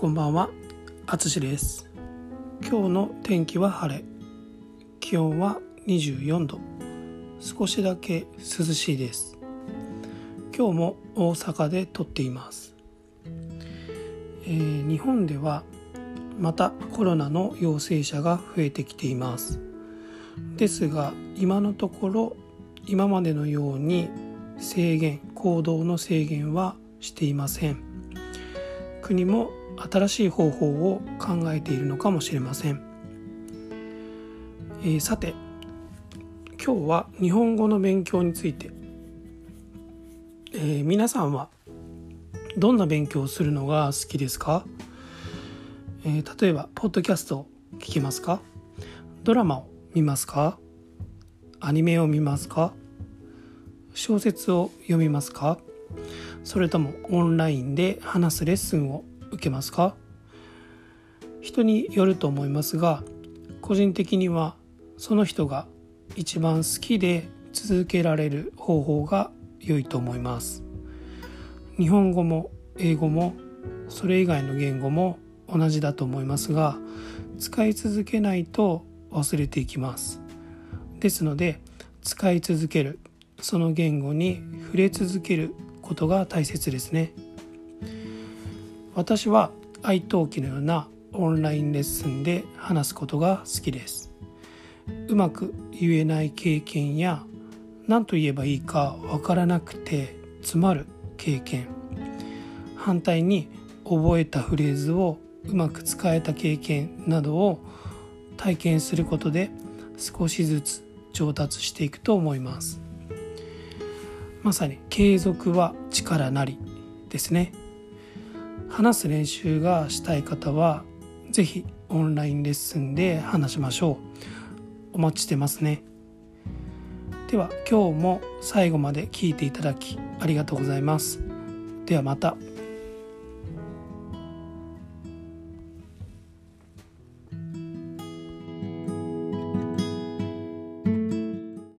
こんばんは、あつしです。今日の天気は晴れ。気温は24度。少しだけ涼しいです。今日も大阪で撮っています。えー日本ではまたコロナの陽性者が増えてきています。ですが今のところ今までのように制限行動の制限はしていません国も新しい方法を考えているのかもしれません、えーさて今日は日本語の勉強について、えー皆さんはどんな勉強をするのが好きですか、えー例えばポッドキャストを聞きますか？ドラマを見ますか？アニメを見ますか？小説を読みますか？それともオンラインで話すレッスンを受けますか？人によると思いますが個人的にはその人が一番好きで続けられる方法が良いと思います。日本語も英語もそれ以外の言語も同じだと思いますが使い続けないと忘れていきます。ですので使い続けるその言語に触れ続けることが大切ですね。私は愛登記のようなオンラインレッスンで話すことが好きです。うまく言えない経験や何と言えばいいかわからなくて詰まる経験。反対に覚えたフレーズをうまく使えた経験などを体験することで少しずつ上達していくと思います。まさに継続は力なりですね。話す練習がしたい方は是非オンラインレッスンで話しましょう。お待ちしてますね。では今日も最後まで聞いていただきありがとうございます。ではまた。